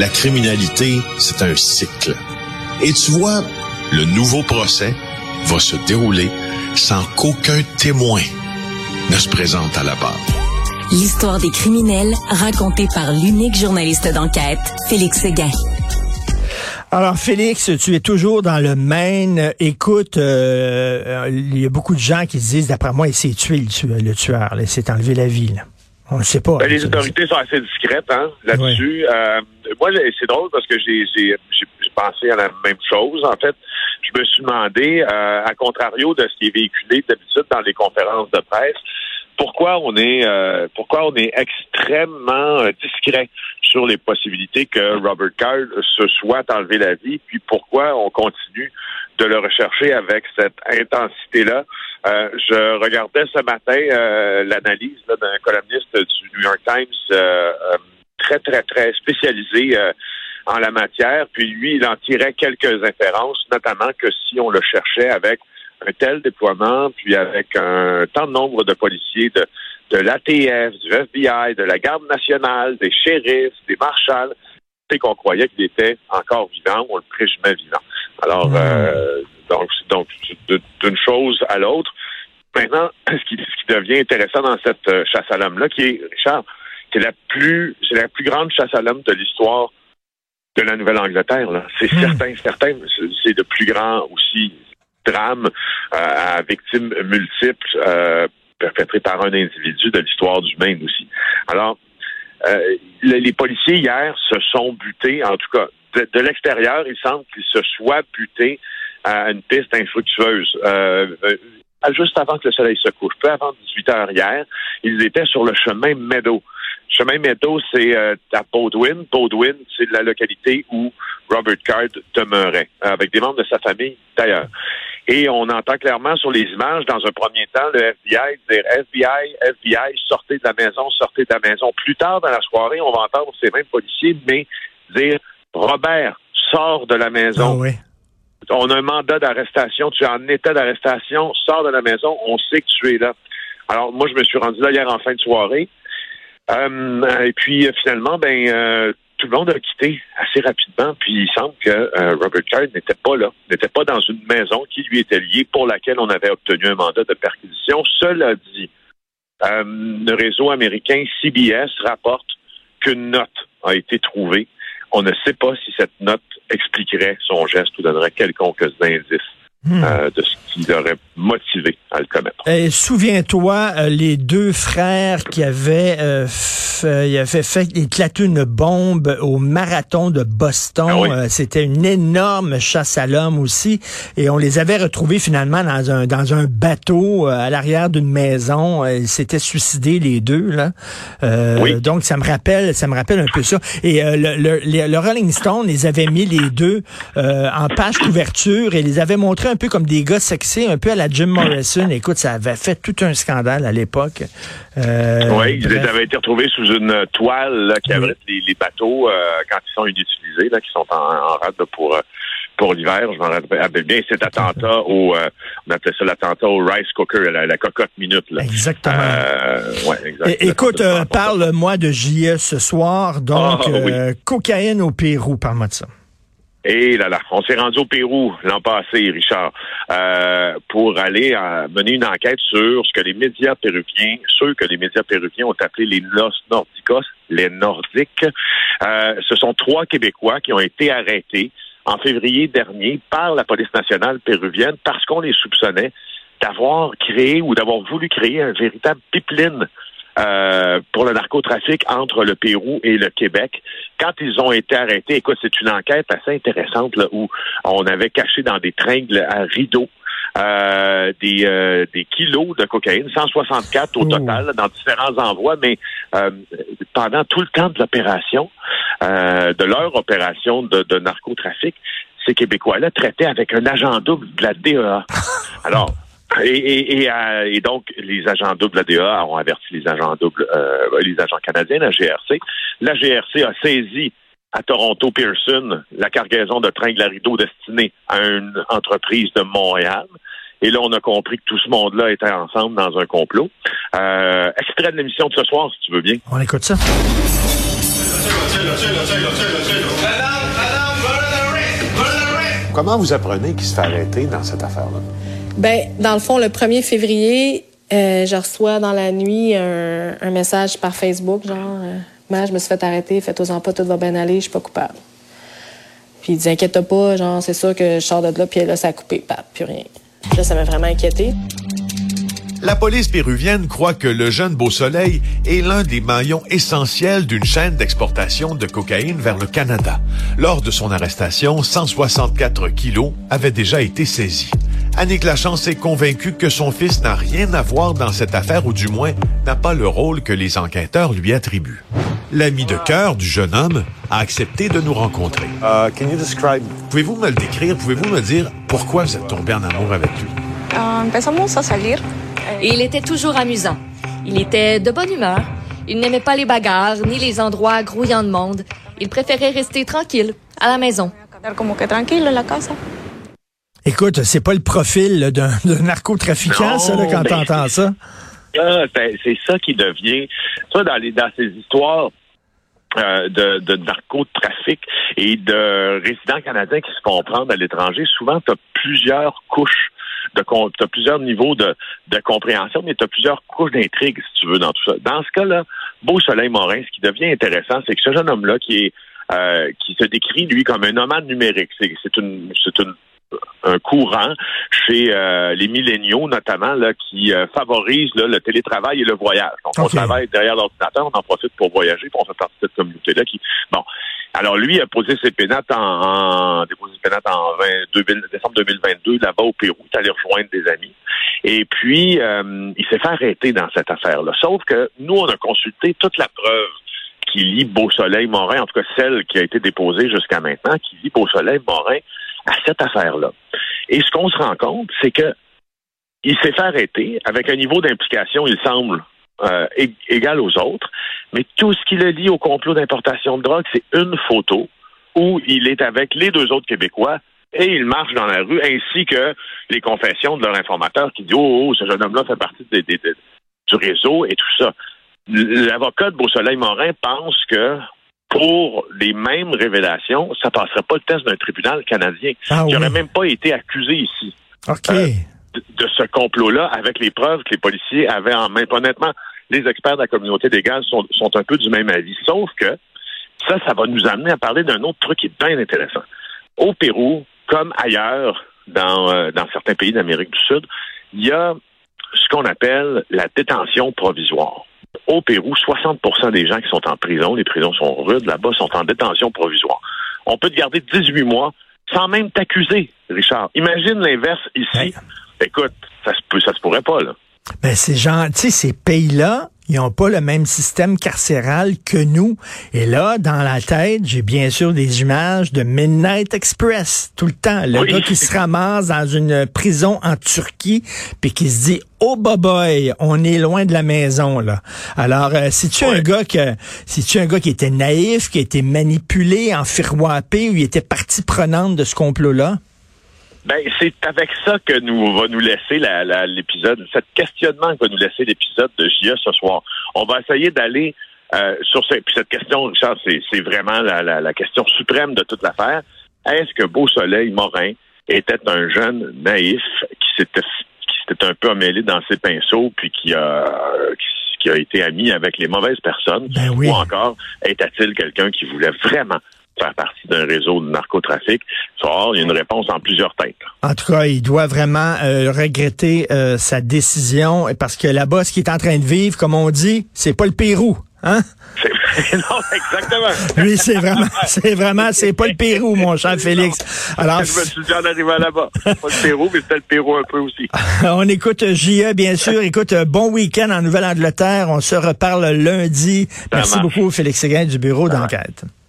la criminalité, c'est un cycle. Et tu vois, le nouveau procès va se dérouler sans qu'aucun témoin ne se présente à la barre. L'histoire des criminels racontée par l'unique journaliste d'enquête, Félix Seguin. Alors, Félix, tu es toujours dans le Maine. Écoute, euh, il y a beaucoup de gens qui disent, d'après moi, il s'est tué le tueur, il s'est enlevé la vie. On ne sait pas. Ben, les autorités sont assez discrètes hein, là-dessus. Euh, moi, c'est drôle parce que j'ai pensé à la même chose. En fait, je me suis demandé, euh, à contrario de ce qui est véhiculé d'habitude dans les conférences de presse, pourquoi on est euh, pourquoi on est extrêmement euh, discret sur les possibilités que Robert Card se soit enlevé la vie, puis pourquoi on continue de le rechercher avec cette intensité-là. Euh, je regardais ce matin l'analyse d'un columniste du New York Times très, très, très spécialisé en la matière, puis lui, il en tirait quelques inférences, notamment que si on le cherchait avec un tel déploiement, puis avec un tant de nombre de policiers de, de l'ATF, du FBI, de la Garde nationale, des shérifs, des marshals, c'est qu'on croyait qu'il était encore vivant, on le présumait vivant. Alors, hmm. Donc, donc d'une chose à l'autre. Maintenant, ce qui, ce qui devient intéressant dans cette euh, chasse à l'homme-là, qui est, Richard, c'est la plus, c'est la plus grande chasse à l'homme de l'histoire de la Nouvelle-Angleterre. C'est hmm. certain, certain. C'est le plus grand aussi drame euh, à victimes multiples euh, perpétrés par un individu de l'histoire du Maine aussi. Alors, euh, les policiers hier se sont butés, en tout cas de, l'extérieur, il semble qu'ils se soient butés à une piste infructueuse. juste avant que le soleil se couche, peu avant 18 heures hier, ils étaient sur le chemin Meadow. chemin Meadow, c'est à Baudouin. Baudouin, c'est la localité où Robert Card demeurait, avec des membres de sa famille d'ailleurs. Et on entend clairement sur les images, dans un premier temps, le FBI dire FBI, FBI, sortez de la maison, sortez de la maison. Plus tard dans la soirée, on va entendre ces mêmes policiers, mais dire Robert, sors de la maison. Ah on a un mandat d'arrestation, tu es en état d'arrestation, sors de la maison, on sait que tu es là. Alors, moi, je me suis rendu là hier en fin de soirée. Euh, et puis, finalement, ben, euh, tout le monde a quitté assez rapidement, puis il semble que euh, Robert Card n'était pas là, n'était pas dans une maison qui lui était liée, pour laquelle on avait obtenu un mandat de perquisition. Cela dit, euh, le réseau américain CBS rapporte qu'une note a été trouvée. On ne sait pas si cette note expliquerait son geste ou donnerait quelconque indice Hmm. Euh, de ce qui l'aurait motivé à le commettre. Et souviens-toi, euh, les deux frères qui avaient, euh, avaient fait éclater une bombe au marathon de Boston. Ah c'était une énorme chasse à l'homme aussi. Et on les avait retrouvés finalement dans un, dans un bateau à l'arrière d'une maison. Ils s'étaient suicidés les deux. Là. Oui. Donc ça me rappelle, ça me rappelle un peu ça. Et le, le, le, Rolling Stone les avait mis les deux en page couverture et les avait montrés un peu comme des gars sexy, un peu à la Jim Morrison. Écoute, ça avait fait tout un scandale à l'époque. Euh, oui, ils avaient été retrouvés sous une toile qui abrite les, bateaux euh, quand ils sont inutilisés, là, qui sont en, en rade pour euh, pour l'hiver. Je m'en rappelle bien cet attentat au, on appelait ça l'attentat au rice cooker, la, cocotte minute. Là. Exactement. ouais, écoute, parle-moi de JE ce soir. Donc, ah, cocaïne au Pérou, parle-moi de ça. Et là là, on s'est rendu au Pérou l'an passé, Richard, euh, pour aller euh, mener une enquête sur ce que les médias péruviens, ceux que les médias péruviens ont appelé les Los Nordicos, les Nordiques. Euh, ce sont trois Québécois qui ont été arrêtés en février dernier par la police nationale péruvienne parce qu'on les soupçonnait d'avoir créé ou d'avoir voulu créer un véritable pipeline euh, pour le narcotrafic entre le Pérou et le Québec. Quand ils ont été arrêtés, écoute, c'est une enquête assez intéressante là, où on avait caché dans des tringles à rideaux euh, des, euh, des kilos de cocaïne, 164 au total dans différents envois, mais pendant tout le temps de l'opération, de leur opération de, de narcotrafic, ces Québécois-là traitaient avec un agent double de la DEA. Alors, et, et, euh, et, donc, les agents doubles de la DA ont averti les agents doubles, euh, les agents canadiens, la GRC. La GRC a saisi à Toronto Pearson la cargaison de tringles à rideau destinée à une entreprise de Montréal. Et là, on a compris que tout ce monde-là était ensemble dans un complot. Euh, extrait de l'émission de ce soir, si tu veux bien. On écoute ça. Comment vous apprenez qu'il se fait arrêter dans cette affaire-là? Ben, dans le fond, le 1er février, euh, je reçois dans la nuit un, un message par Facebook, genre, euh, je me suis fait arrêter, faites-en pas, tout va bien aller, je suis pas coupable. Puis il dit, inquiète pas, genre, c'est sûr que je sors de là, puis là, ça a coupé, pap, plus rien. Là, ça m'a vraiment inquiété. La police péruvienne croit que le jeune Beau Soleil est l'un des maillons essentiels d'une chaîne d'exportation de cocaïne vers le Canada. Lors de son arrestation, 164 kilos avaient déjà été saisis. Annick Lachance est convaincue que son fils n'a rien à voir dans cette affaire ou du moins n'a pas le rôle que les enquêteurs lui attribuent. L'ami de cœur du jeune homme a accepté de nous rencontrer. Uh, can you describe... Pouvez-vous me le décrire? Pouvez-vous me dire pourquoi vous êtes tombé en amour avec lui? Uh, a salir. Et il était toujours amusant. Il était de bonne humeur. Il n'aimait pas les bagarres ni les endroits grouillants de monde. Il préférait rester tranquille, à la maison. Que la casa. Écoute, c'est pas le profil d'un narcotrafiquant, ça, là, quand t'entends ça. Ah, c'est ça qui devient. Ça, dans, les, dans ces histoires euh, de, de narcotrafic et de résidents canadiens qui se font prendre à l'étranger, souvent, tu as plusieurs couches de tu as plusieurs niveaux de, de compréhension, mais tu as plusieurs couches d'intrigue, si tu veux, dans tout ça. Dans ce cas-là, Beau Soleil Morin, ce qui devient intéressant, c'est que ce jeune homme-là qui est euh, qui se décrit, lui, comme un nomade numérique. C'est une, c'est une un courant chez euh, les milléniaux, notamment, là, qui euh, favorise là, le télétravail et le voyage. Donc, on travaille derrière l'ordinateur, on en profite pour voyager, puis on fait partie de cette communauté-là qui. Bon. Alors, lui a posé ses pénates en, en déposé ses pénates en 20, décembre 2022, là-bas au Pérou. Il est allé rejoindre des amis. Et puis, euh, il s'est fait arrêter dans cette affaire-là. Sauf que nous, on a consulté toute la preuve qui lie Beau Soleil Morin, en tout cas celle qui a été déposée jusqu'à maintenant, qui lie Beau Soleil Morin à cette affaire-là. Et ce qu'on se rend compte, c'est que il s'est fait arrêter avec un niveau d'implication, il semble, euh, égal aux autres, mais tout ce qui le lie au complot d'importation de drogue, c'est une photo où il est avec les deux autres Québécois et il marche dans la rue, ainsi que les confessions de leur informateur qui dit Oh, oh ce jeune homme-là fait partie du réseau et tout ça. L'avocat de Beausoleil Morin pense que pour les mêmes révélations, ça passerait pas le test d'un tribunal canadien. Ah, qui n'aurait même pas été accusé ici. OK. Euh, de, ce complot-là, avec les preuves que les policiers avaient en main. Honnêtement, les experts de la communauté des gaz sont, sont un peu du même avis. Sauf que ça, ça va nous amener à parler d'un autre truc qui est bien intéressant. Au Pérou, comme ailleurs dans, euh, dans certains pays d'Amérique du Sud, il y a ce qu'on appelle la détention provisoire. Au Pérou, 60% des gens qui sont en prison, les prisons sont rudes là-bas, sont en détention provisoire. On peut te garder 18 mois sans même t'accuser, Richard. Imagine l'inverse ici. Écoute, ça se, ça se pourrait pas, là. Ben, ces gens, tu sais, ces pays-là, ils n'ont pas le même système carcéral que nous. Et là, dans la tête, j'ai bien sûr des images de Midnight Express tout le temps. Le gars qui se ramasse dans une prison en Turquie, puis qui se dit oh boy, on est loin de la maison là. Alors, euh, si tu un gars que, si tu un gars qui était naïf, qui a été manipulé, enfiroipé, ou il était partie prenante de ce complot-là. Ben, c'est avec ça que nous va nous laisser l'épisode, cet questionnement que va nous laisser l'épisode de JA ce soir. On va essayer d'aller euh, sur cette, puis cette question, Richard, c'est vraiment la, la, question suprême de toute l'affaire. Est-ce que Beau Soleil Morin était un jeune naïf qui s'était qui s'était un peu emmêlé dans ses pinceaux puis qui a qui, a été ami avec les mauvaises personnes? Ben oui. ou encore était-il quelqu'un qui voulait vraiment faire partie d'un réseau de narcotrafic. Ça, il y a une réponse en plusieurs têtes. En tout cas, il doit vraiment euh, regretter euh, sa décision parce que là-bas, ce qu'il est en train de vivre, comme on dit, c'est pas le Pérou. Hein? non, exactement. Lui, c'est vraiment, c'est vraiment, c'est pas le Pérou, mon cher Félix. Alors, je me suis dit en arrivant là-bas. Pas le Pérou, mais c'était le Pérou un peu aussi. On écoute JE, bien sûr. Écoute, bon week-end en Nouvelle-Angleterre. On se reparle lundi. Merci beaucoup, Félix Séguin du bureau d'enquête.